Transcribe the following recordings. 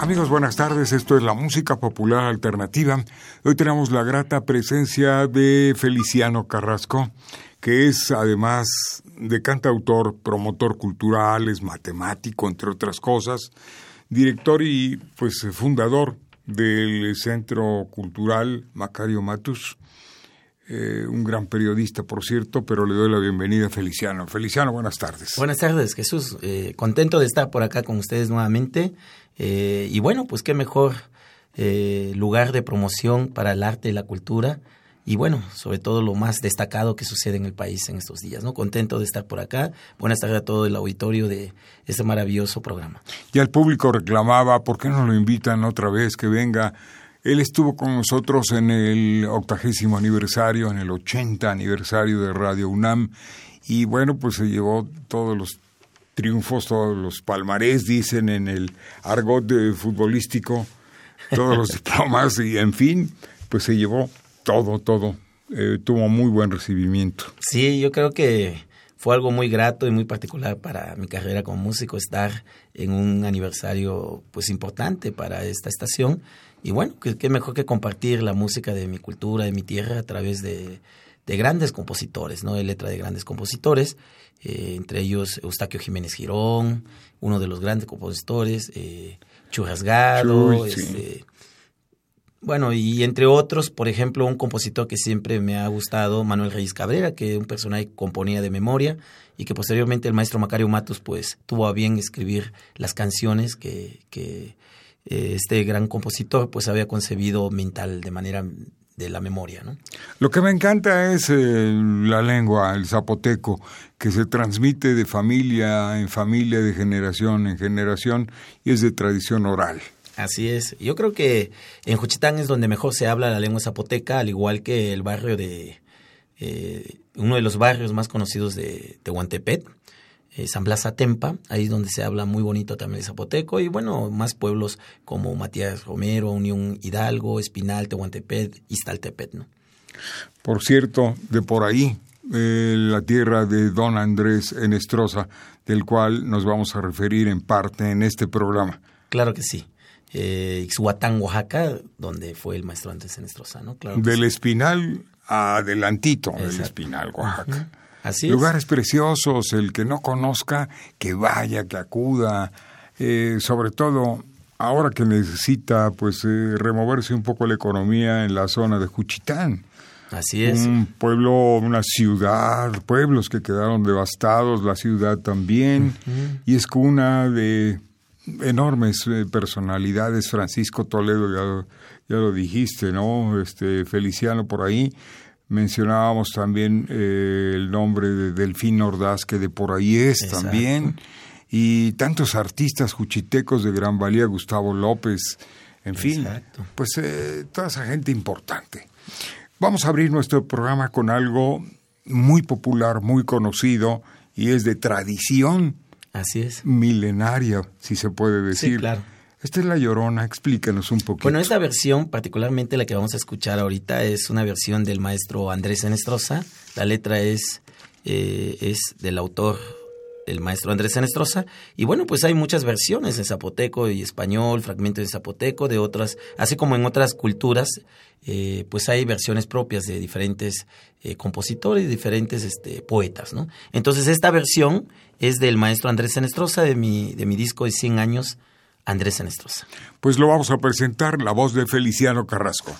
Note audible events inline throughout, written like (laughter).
Amigos, buenas tardes. Esto es la música popular alternativa. Hoy tenemos la grata presencia de Feliciano Carrasco, que es además de cantautor, promotor cultural, es matemático, entre otras cosas, director y pues fundador del Centro Cultural Macario Matus. Eh, un gran periodista, por cierto, pero le doy la bienvenida a Feliciano. Feliciano, buenas tardes. Buenas tardes, Jesús. Eh, contento de estar por acá con ustedes nuevamente eh, y bueno, pues qué mejor eh, lugar de promoción para el arte y la cultura y bueno, sobre todo lo más destacado que sucede en el país en estos días, ¿no? Contento de estar por acá. Buenas tardes a todo el auditorio de este maravilloso programa. Ya el público reclamaba, ¿por qué no lo invitan otra vez que venga? Él estuvo con nosotros en el octagésimo aniversario, en el 80 aniversario de Radio UNAM, y bueno, pues se llevó todos los triunfos, todos los palmarés, dicen en el argot de futbolístico, todos los (laughs) diplomas y en fin, pues se llevó todo, todo. Eh, tuvo muy buen recibimiento. Sí, yo creo que fue algo muy grato y muy particular para mi carrera como músico estar en un aniversario pues importante para esta estación y bueno, qué mejor que compartir la música de mi cultura, de mi tierra a través de, de grandes compositores, ¿no? De letra de grandes compositores eh, entre ellos Eustaquio Jiménez Girón, uno de los grandes compositores, eh, Churrasgado, este, bueno, y entre otros, por ejemplo, un compositor que siempre me ha gustado, Manuel Reyes Cabrera, que un personaje que componía de memoria y que posteriormente el maestro Macario Matos pues tuvo a bien escribir las canciones que, que este gran compositor pues había concebido mental de manera de la memoria. ¿no? Lo que me encanta es eh, la lengua, el zapoteco, que se transmite de familia en familia, de generación en generación, y es de tradición oral. Así es. Yo creo que en Juchitán es donde mejor se habla la lengua zapoteca, al igual que el barrio de... Eh, uno de los barrios más conocidos de Tehuantepec, eh, San Blas Atempa, ahí es donde se habla muy bonito también de zapoteco, y bueno, más pueblos como Matías Romero, Unión Hidalgo, Espinal, Tehuantepec, Iztaltepec, ¿no? Por cierto, de por ahí, eh, la tierra de don Andrés Enestrosa, del cual nos vamos a referir en parte en este programa. Claro que sí. Eh, Ixhuatán, Oaxaca, donde fue el maestro Andrés Enestrosa, ¿no? Claro del Espinal adelantito del Espinal, Oaxaca. Lugares preciosos, el que no conozca, que vaya, que acuda, eh, sobre todo ahora que necesita pues eh, removerse un poco la economía en la zona de Juchitán. Así es. Un pueblo, una ciudad, pueblos que quedaron devastados, la ciudad también, y es cuna de enormes eh, personalidades, Francisco Toledo, ya, ya, lo dijiste, ¿no? Este Feliciano por ahí, Mencionábamos también eh, el nombre de Delfín Ordaz, que de por ahí es también, y tantos artistas juchitecos de gran valía, Gustavo López, en fin, pues eh, toda esa gente importante. Vamos a abrir nuestro programa con algo muy popular, muy conocido, y es de tradición. Así es. Milenaria, si se puede decir. Sí, claro esta es La Llorona, explícanos un poquito. Bueno, esta versión, particularmente la que vamos a escuchar ahorita, es una versión del maestro Andrés Enestrosa. La letra es, eh, es del autor, el maestro Andrés Enestrosa. Y bueno, pues hay muchas versiones en zapoteco y español, fragmentos de zapoteco, de otras, así como en otras culturas, eh, pues hay versiones propias de diferentes eh, compositores, diferentes este, poetas, ¿no? Entonces esta versión es del maestro Andrés Enestrosa de mi, de mi disco de 100 años Andrés Anestrosa. Pues lo vamos a presentar, la voz de Feliciano Carrasco.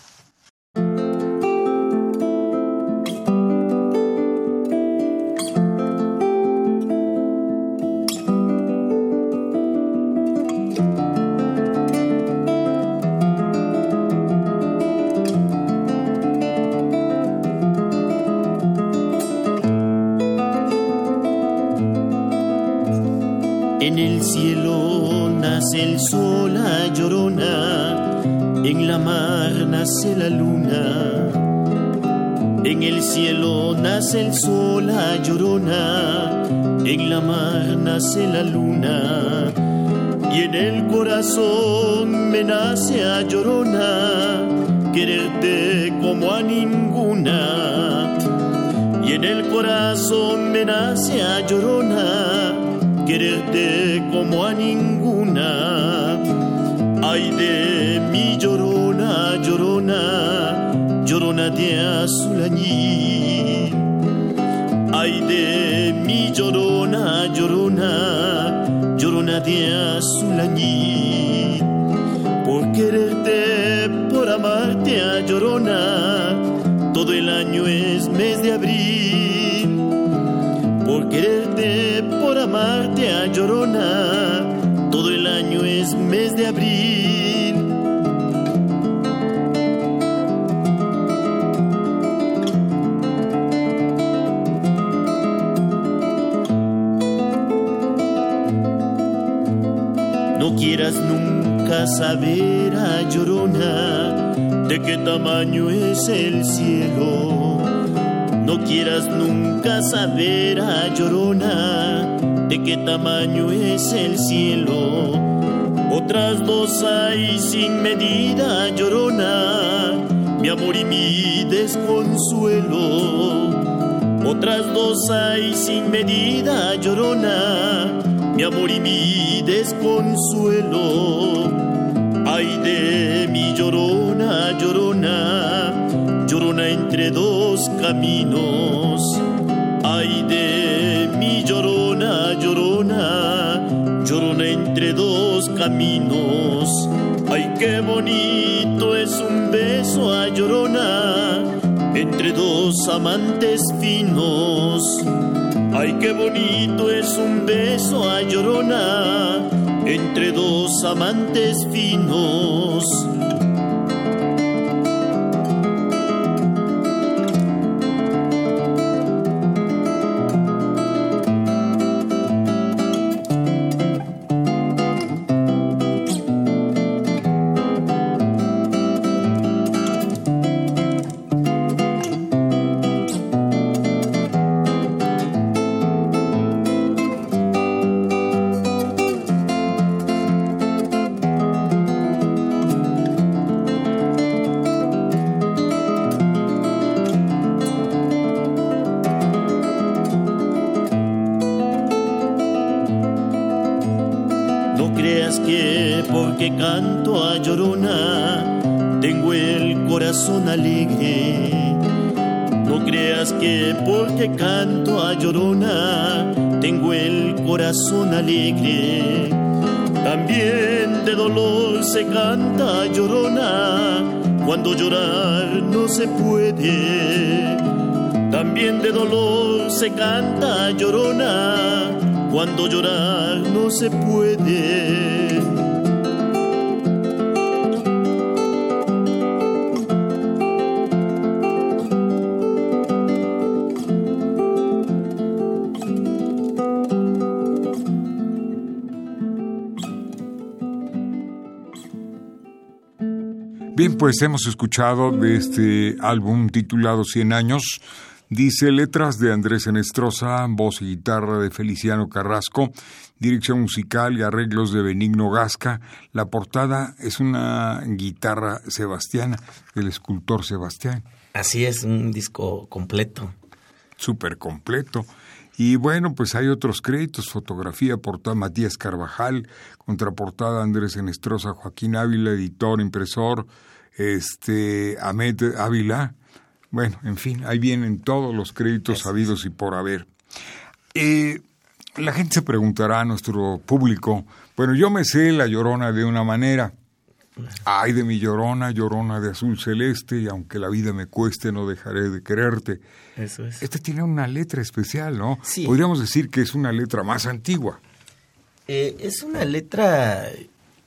En la mar nace la luna. En el cielo nace el sol a llorona, en la mar nace la luna. Y en el corazón me nace a llorona, quererte como a ninguna. Y en el corazón me nace a llorona, quererte como a ninguna. Mi llorona, llorona, llorona de azulañí. Ay de mi llorona, llorona, llorona de azulañí. Por quererte, por amarte a llorona, todo el año es mes de abril. Por quererte, por amarte a llorona, todo el año es mes de abril. Quieras nunca saber a llorona de qué tamaño es el cielo. No quieras nunca saber a llorona de qué tamaño es el cielo. Otras dos hay sin medida, llorona, mi amor y mi desconsuelo. Otras dos hay sin medida, llorona, mi amor y mi desconsuelo. Ay de mi llorona, llorona, llorona entre dos caminos. Ay de mi llorona, llorona, llorona entre dos caminos. Ay qué bonito es un beso a llorona entre dos amantes finos. Ay qué bonito es un beso a llorona entre dos amantes finos. Canto a llorona tengo el corazón alegre. No creas que porque canto a llorona tengo el corazón alegre. También de dolor se canta llorona cuando llorar no se puede. También de dolor se canta llorona cuando llorar no se puede. Bien, pues hemos escuchado de este álbum titulado Cien años. Dice letras de Andrés Enestrosa, voz y guitarra de Feliciano Carrasco, dirección musical y arreglos de Benigno Gasca. La portada es una guitarra sebastiana, del escultor Sebastián. Así es, un disco completo. Súper completo. Y bueno, pues hay otros créditos, fotografía, portada Matías Carvajal, contraportada Andrés Enestrosa, Joaquín Ávila, editor, impresor, este, Ahmed Ávila. Bueno, en fin, ahí vienen todos los créditos sabidos y por haber. Eh, la gente se preguntará a nuestro público, bueno, yo me sé la llorona de una manera. Ay de mi llorona, llorona de azul celeste, y aunque la vida me cueste, no dejaré de quererte. Eso es. Este tiene una letra especial, ¿no? Sí. Podríamos decir que es una letra más antigua. Eh, es una letra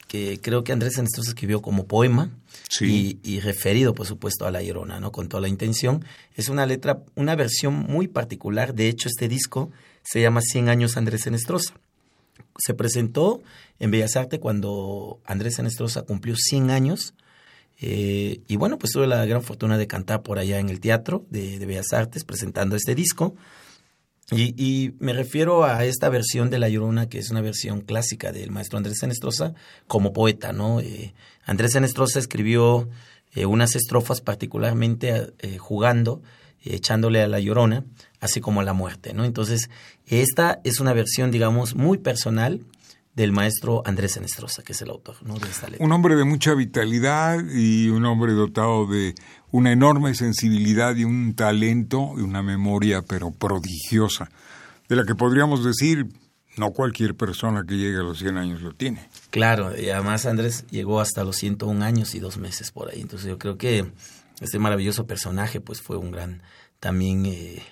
que creo que Andrés Enestrosa escribió como poema Y referido, por supuesto, a La Llorona, ¿no? Con toda la intención. Es una letra, una versión muy particular. De hecho, este disco se llama 100 años Andrés Enestrosa. se presentó en Bellas Artes cuando Andrés Enestrosa cumplió 100 años. Eh, y bueno, pues tuve la gran fortuna de cantar por allá en el teatro de, Bellas Artes presentando este disco. Y, me refiero a esta versión de La Llorona, que es una versión clásica del maestro Andrés Enestrosa, como poeta, ¿no? Eh, Andrés Enestrosa escribió eh, unas estrofas particularmente jugando, echándole a La Llorona, así como a la muerte, ¿no? Entonces, esta es una versión, digamos, muy personal, del maestro Andrés Enestrosa, que es el autor ¿no? de esta letra. Un hombre de mucha vitalidad y un hombre dotado de una enorme sensibilidad y un talento y una memoria, pero prodigiosa, de la que podríamos decir no cualquier persona que llegue a los 100 años lo tiene. Claro, y además Andrés llegó hasta los 101 años y dos meses por ahí. Entonces yo creo que este maravilloso personaje pues fue un gran también eh,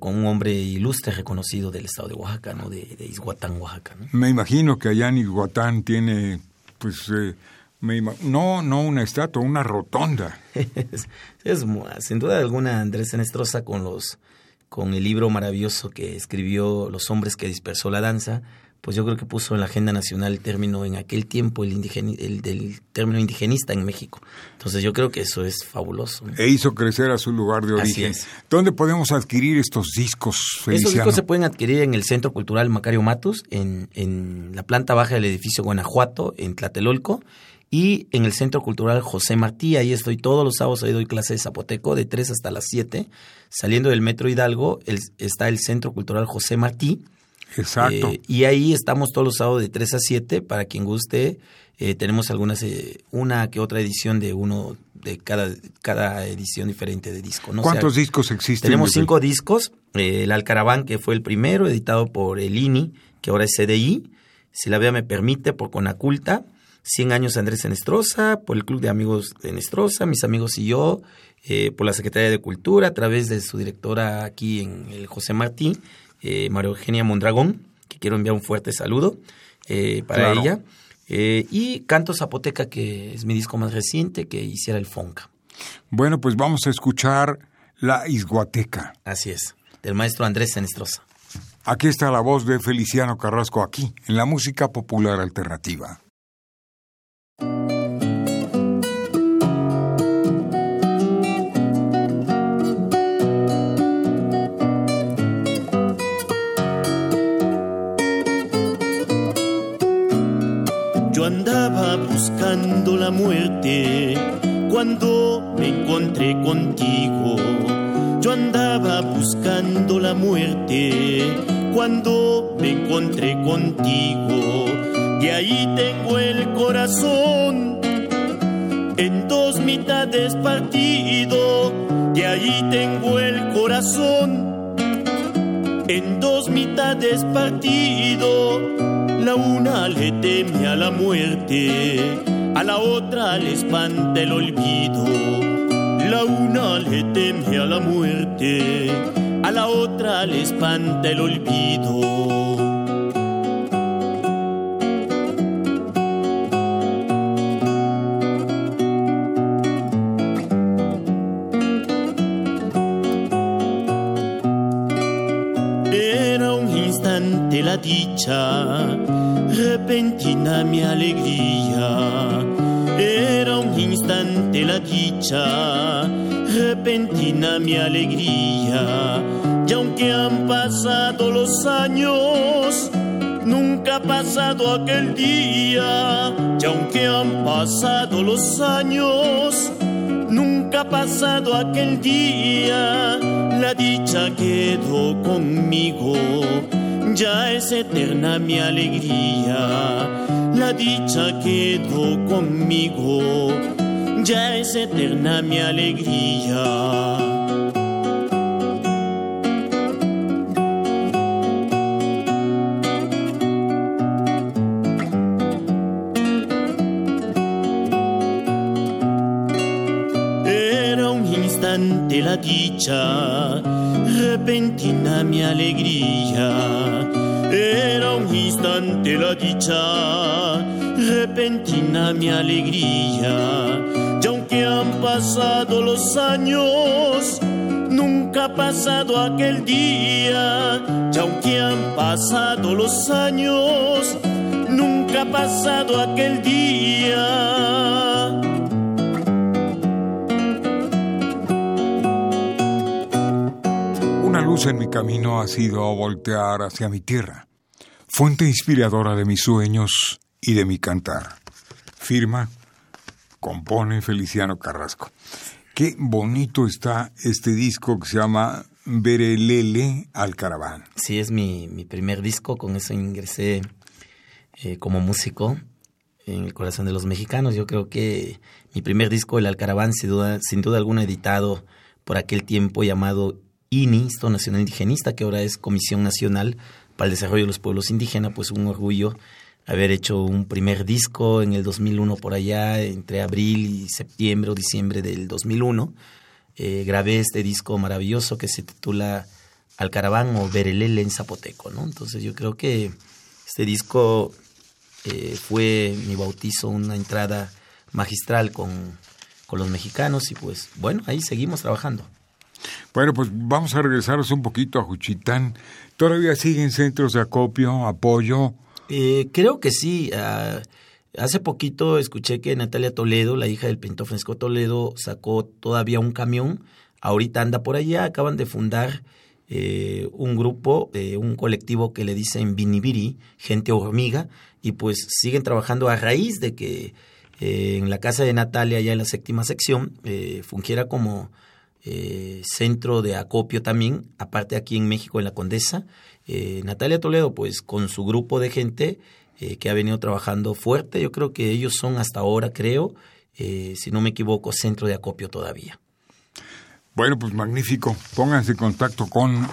un hombre ilustre reconocido del estado de Oaxaca, ¿no? De, de Izhuatán, Oaxaca. ¿no? Me imagino que allá en Izhuatán tiene, pues, eh, no, no una estatua, una rotonda. (laughs) es, sin duda alguna Andrés Enestrosa con los con el libro maravilloso que escribió Los hombres que dispersó la danza, pues yo creo que puso en la agenda nacional el término en aquel tiempo el, término indigenista en México. Entonces yo creo que eso es fabuloso. E hizo crecer a su lugar de origen. ¿Dónde podemos adquirir estos discos? Feliciano? Estos discos se pueden adquirir en el Centro Cultural Macario Matus, en, en la planta baja del edificio Guanajuato, en Tlatelolco, y en el Centro Cultural José Martí. Ahí estoy todos los sábados, ahí doy clase de zapoteco de 3 hasta las 7. Saliendo del Metro Hidalgo está el Centro Cultural José Martí Exacto. Eh, y ahí estamos todos los sábados de 3 a 7 para quien guste. Eh, tenemos algunas, eh, una que otra edición de uno, de cada, cada edición diferente de disco. ¿no? ¿Cuántos discos existen? Tenemos cinco discos. el Alcaraván, que fue el primero, editado por el INI, que ahora es CDI. Si la vea me permite, por Conaculta. 100 años Andrés Enestrosa, por el Club de Amigos de Enestrosa, mis amigos y yo, por la Secretaría de Cultura, a través de su directora aquí en el José Martín, eh, María Eugenia Mondragón, que quiero enviar un fuerte saludo eh, para ella. Eh, y Canto Zapoteca, que es mi disco más reciente, que hiciera el Fonca. Bueno, pues vamos a escuchar La Isguateca. Así es, del maestro Andrés Senestrosa. Aquí está la voz de Feliciano Carrasco, aquí, en la música popular alternativa. Buscando la muerte cuando me encontré contigo. Yo andaba buscando la muerte cuando me encontré contigo. De ahí tengo el corazón en dos mitades partido. De ahí tengo el corazón en dos mitades partido la una le teme a la muerte, a la otra le espanta el olvido. La una le teme a la muerte, a la otra le espanta el olvido. Dicha, repentina mi alegría. Era un instante la dicha, repentina mi alegría. Y aunque han pasado los años, nunca ha pasado aquel día. Y aunque han pasado los años, nunca ha pasado aquel día. La dicha quedó conmigo ya es eterna mi alegría, la dicha quedó conmigo, ya es eterna mi alegría. Era un instante la dicha, repentina mi alegría era un instante la dicha, repentina mi alegría. Y aunque han pasado los años, Nunca ha pasado aquel día, ya aunque han pasado los años, nunca ha pasado aquel día. En mi camino ha sido voltear hacia mi tierra, fuente inspiradora de mis sueños y de mi cantar. Firma, compone Feliciano Carrasco. Qué bonito está este disco que se llama Berelele al Caraván. Sí, es mi, mi primer disco, con eso ingresé eh, como músico en el corazón de los mexicanos. Yo creo que mi primer disco, El Alcaraván, sin duda, sin duda alguna editado por aquel tiempo llamado INI, Instituto Nacional Indigenista, que ahora es Comisión Nacional para el Desarrollo de los Pueblos Indígenas, pues un orgullo haber hecho un primer disco en el 2001 por allá, entre abril y septiembre o diciembre del 2001. Eh, grabé este disco maravilloso que se titula Alcaraván o Berelele en zapoteco, ¿no? Entonces yo creo que este disco eh, fue mi bautizo, una entrada magistral con, con los mexicanos y pues bueno, ahí seguimos trabajando. Bueno, pues vamos a regresarnos un poquito a Juchitán. ¿Todavía siguen centros de acopio, apoyo? Eh, creo que sí. Ah, hace poquito escuché que Natalia Toledo, la hija del pintor Francisco Toledo, sacó todavía un camión. Ahorita anda por allá. Acaban de fundar eh, un grupo, eh, un colectivo que le dicen Vinibiri, gente hormiga, y pues siguen trabajando a raíz de que en la casa de Natalia, ya en la séptima sección, fungiera como centro de acopio también, aparte aquí en México, en la Condesa, eh, Natalia Toledo, pues con su grupo de gente eh, que ha venido trabajando fuerte, yo creo que ellos son hasta ahora, creo, eh, si no me equivoco, centro de acopio todavía. Bueno, pues magnífico. Pónganse en contacto con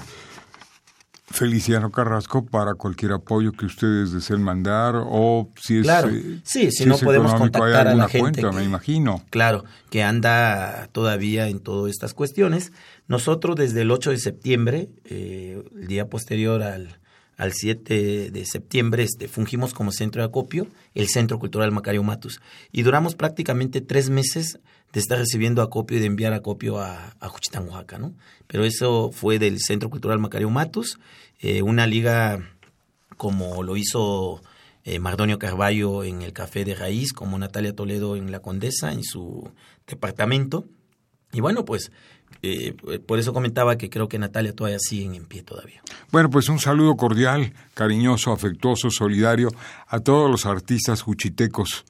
Feliciano Carrasco para cualquier apoyo que ustedes deseen mandar o si es claro sí si, no podemos contactar a la gente cuenta, me imagino claro que anda todavía en todas estas cuestiones nosotros desde el 8 de septiembre, eh, el día posterior al, al 7 de septiembre, este, fungimos como centro de acopio, el Centro Cultural Macario Matus. Y duramos prácticamente tres meses de estar recibiendo acopio y de enviar acopio a, a Juchitán, Oaxaca, ¿no? Pero eso fue del Centro Cultural Macario Matus, eh, una liga como lo hizo eh, Mardonio Carballo en el Café de Raíz, como Natalia Toledo en La Condesa, en su departamento. Y bueno, pues eh, por eso comentaba que creo que Natalia todavía sigue en pie todavía. Bueno, pues un saludo cordial, cariñoso, afectuoso, solidario a todos los artistas juchitecos,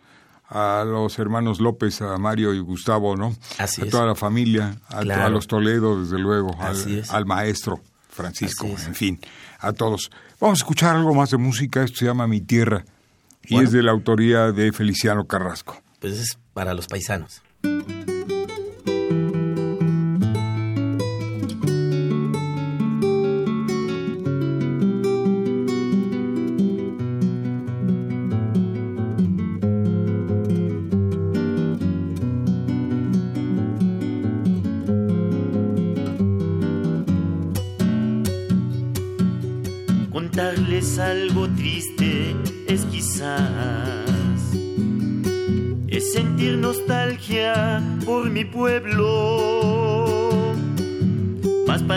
a los hermanos López, a Mario y Gustavo, ¿no? Así a toda la familia, a, los Toledo, desde luego, al, maestro Francisco, en fin, a todos. Vamos a escuchar algo más de música, esto se llama Mi Tierra y es de la autoría de Feliciano Carrasco. Pues es para los paisanos.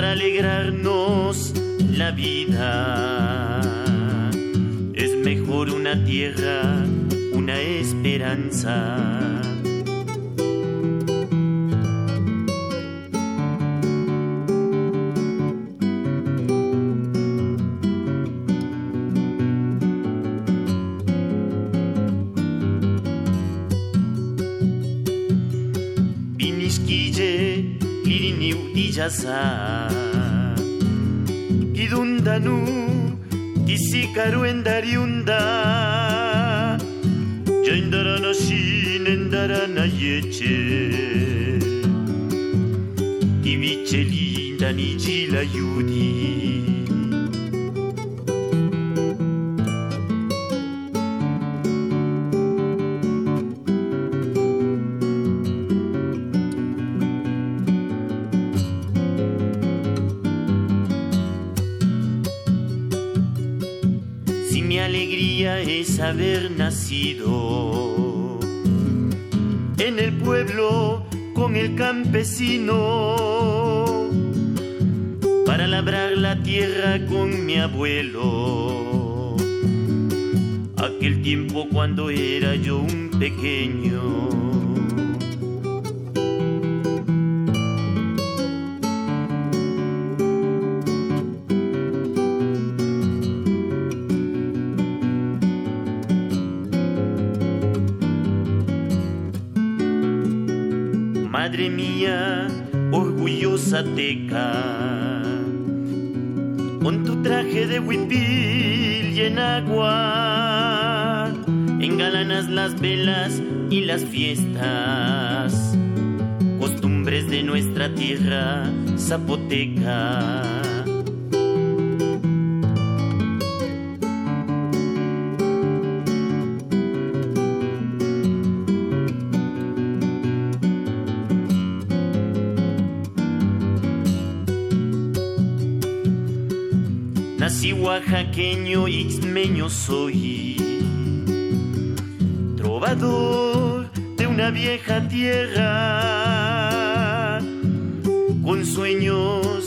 Para alegrarnos la vida. Es mejor una tierra, una esperanza casa. Idundanu Tisikaru endariunda. Jaindarana yeche. Tibiche linda ni yudi haber nacido en el pueblo con el campesino, la tierra con mi abuelo. Aquel tiempo cuando era yo un pequeño. En agua, engalanas las velas y las fiestas, costumbres de nuestra tierra zapoteca. Oaxaqueño, ixmeño soy, trovador de una vieja tierra, con sueños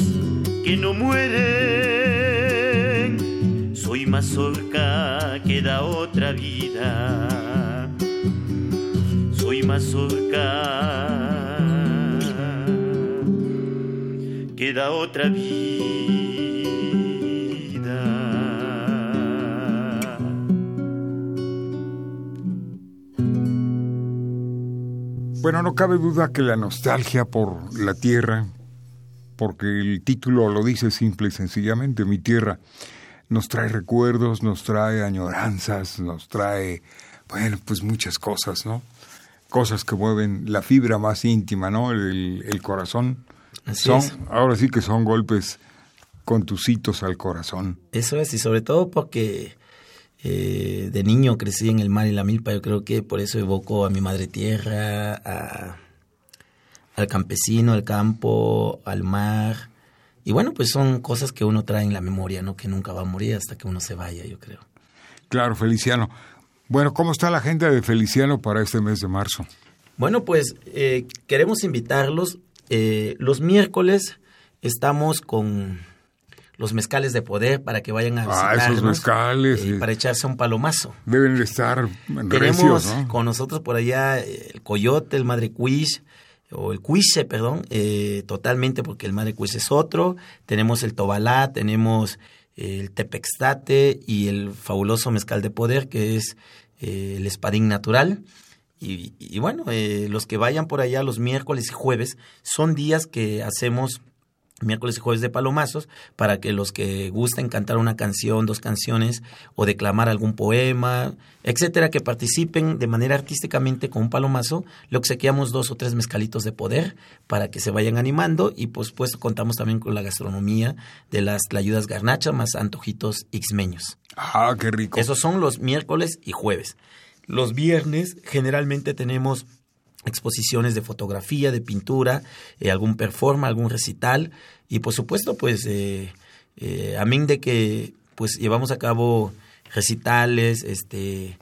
que no mueren. Soy mazorca que da otra vida, soy mazorca que da otra vida. Bueno, no cabe duda que la nostalgia por la tierra, porque el título lo dice simple y sencillamente, mi tierra, nos trae recuerdos, nos trae añoranzas, nos trae, bueno, pues muchas cosas, ¿no? Cosas que mueven la fibra más íntima, ¿no? El, el corazón. Así son, es. ahora sí que son golpes contusitos al corazón. Eso es, y sobre todo porque eh, de niño crecí en el mar y la milpa, yo creo que por eso evoco a mi madre tierra, a- al campesino, al campo, al mar. Y bueno, pues son cosas que uno trae en la memoria, ¿no? Que nunca va a morir hasta que uno se vaya, yo creo. Claro, Feliciano. Bueno, ¿cómo está la agenda de Feliciano para este mes de marzo? Bueno, pues eh, queremos invitarlos. eh, los miércoles estamos con los mezcales de poder para que vayan a Ah, visitarnos. esos mezcales, eh, para echarse un palomazo. Deben de estar Tenemos con nosotros por allá el coyote, el madre cuish, o el cuiche, perdón, eh, totalmente porque el madre cuish es otro. Tenemos el tobalá, tenemos el tepextate y el fabuloso mezcal de poder que es eh, el espadín natural. Y, y bueno, eh, los que vayan por allá los miércoles y jueves son días que hacemos miércoles y jueves de palomazos para que los que gusten cantar una canción, dos canciones o declamar algún poema, etcétera, que participen de manera artísticamente con un palomazo, le obsequiamos dos o tres mezcalitos de poder para que se vayan animando y por supuesto contamos también con la gastronomía de las ayudas garnachas más antojitos ixmeños. Ah, qué rico. Esos son los miércoles y jueves. Los viernes generalmente tenemos exposiciones de fotografía, de pintura, eh, algún performance, algún recital y por supuesto pues eh, eh, amén de que pues llevamos a cabo recitales, este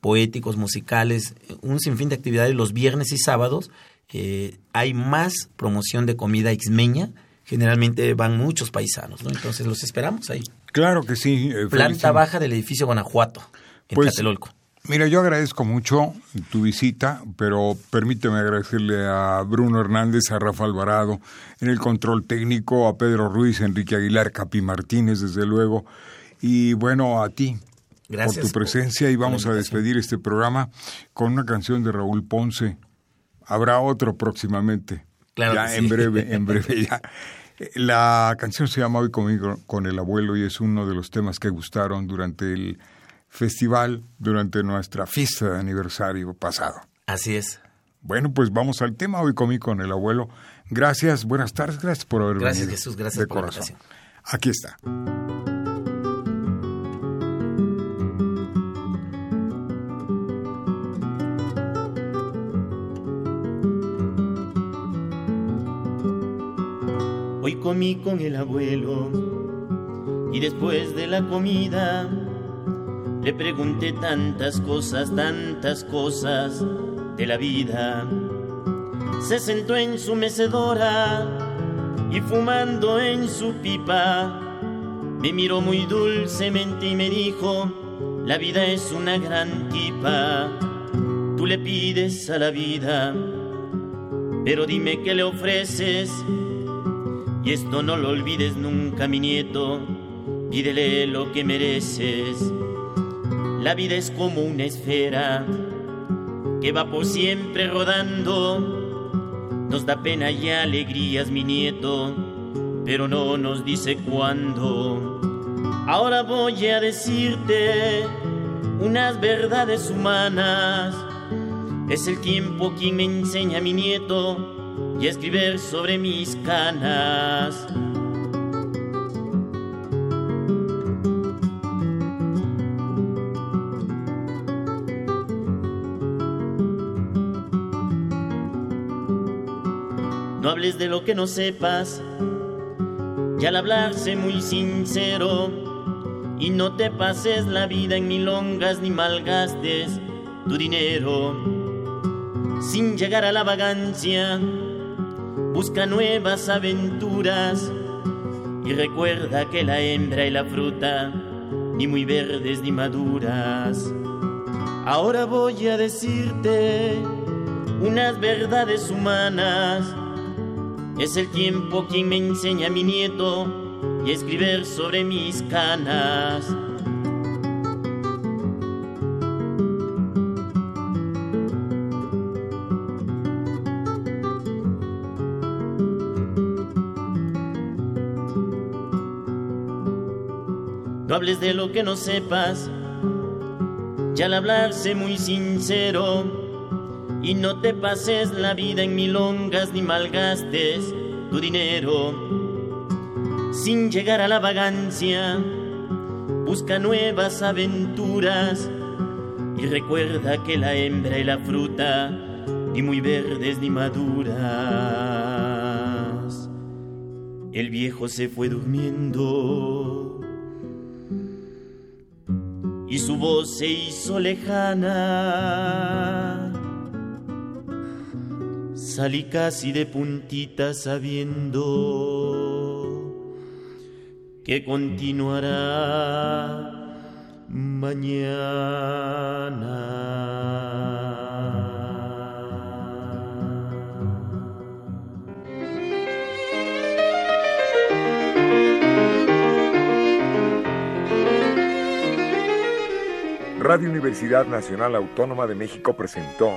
poéticos, musicales, un sinfín de actividades los viernes y sábados. eh, hay más promoción de comida ixmeña. Generalmente van muchos paisanos, ¿no? Entonces los esperamos ahí. Claro que sí. eh, Planta baja del edificio Guanajuato, en Pues, Tlatelolco. Mira, yo agradezco mucho tu visita, pero permíteme agradecerle a Bruno Hernández, a Rafa Alvarado, en el control técnico, a Pedro Ruiz, Enrique Aguilar, Capi Martínez, desde luego, y bueno, a ti Gracias por tu presencia y vamos a despedir este programa con una canción de Raúl Ponce. Habrá otro próximamente. Claro ya que sí. en breve, en (laughs) breve ya. La canción se llama Hoy conmigo con el abuelo y es uno de los temas que gustaron durante el festival, durante nuestra fiesta de aniversario pasado. Así es. Bueno, pues vamos al tema Hoy conmigo con el abuelo. Gracias, buenas tardes, gracias por haber Gracias, venido. Jesús, gracias de por la corazón. invitación. Aquí está. Hoy comí con el abuelo y después de la comida le pregunté tantas cosas, tantas cosas de la vida. Se sentó en su mecedora y fumando en su pipa Me miró muy dulcemente y me dijo, la vida es una gran tipa, tú le pides a la vida, pero dime qué le ofreces, y esto no lo olvides nunca, mi nieto, pídele lo que mereces. La vida es como una esfera que va por siempre rodando, nos da pena y alegrías, mi nieto pero no nos dice cuándo. Ahora voy a decirte unas verdades humanas. Es el tiempo quien me enseña mi nieto y a escribir sobre mis canas. De lo que no sepas, y al hablarse muy sincero. Y no te pases la vida en milongas ni malgastes tu dinero. Sin llegar a la vagancia busca nuevas aventuras. Y recuerda que la hembra y la fruta ni muy verdes ni maduras. Ahora voy a decirte unas verdades humanas es el tiempo quien me enseña a mi nieto y escribir sobre mis canas. No hables de lo que no sepas, ya al hablarse muy sincero y no te pases la vida en milongas ni malgastes tu dinero. Sin llegar a la vagancia, busca nuevas aventuras y recuerda que la hembra y la fruta ni muy verdes ni maduras. El viejo se fue durmiendo y su voz se hizo lejana Salí casi de puntita sabiendo que continuará mañana. Radio Universidad Nacional Autónoma de México presentó